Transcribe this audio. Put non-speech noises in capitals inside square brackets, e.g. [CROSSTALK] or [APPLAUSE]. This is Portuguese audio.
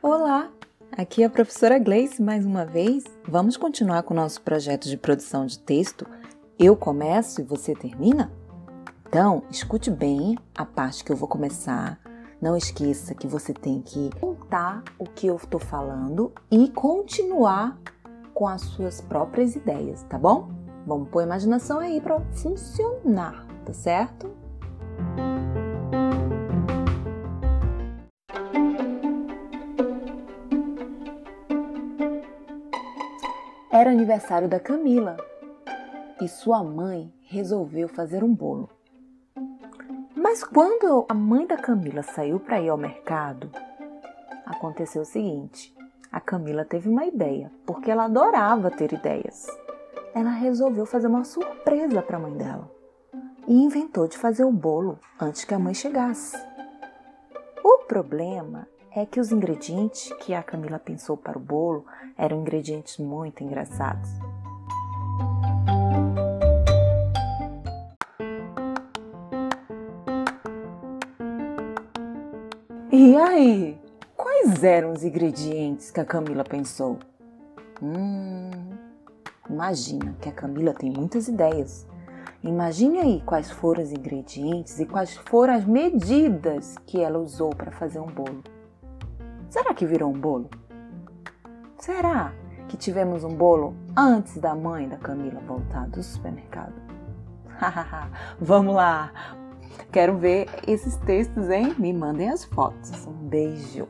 Olá, aqui é a professora Gleice mais uma vez. Vamos continuar com o nosso projeto de produção de texto. Eu começo e você termina? Então, escute bem a parte que eu vou começar. Não esqueça que você tem que contar o que eu estou falando e continuar com as suas próprias ideias, tá bom? Vamos pôr a imaginação aí para funcionar, tá certo? Era aniversário da Camila e sua mãe resolveu fazer um bolo. Mas quando a mãe da Camila saiu para ir ao mercado, aconteceu o seguinte: a Camila teve uma ideia, porque ela adorava ter ideias. Ela resolveu fazer uma surpresa para a mãe dela e inventou de fazer o bolo antes que a mãe chegasse. O problema é que os ingredientes que a Camila pensou para o bolo eram ingredientes muito engraçados. E aí, quais eram os ingredientes que a Camila pensou? Hum, imagina que a Camila tem muitas ideias. Imagine aí quais foram os ingredientes e quais foram as medidas que ela usou para fazer um bolo. Será que virou um bolo? Será que tivemos um bolo antes da mãe da Camila voltar do supermercado? [LAUGHS] Vamos lá! Quero ver esses textos, hein? Me mandem as fotos. Um beijo!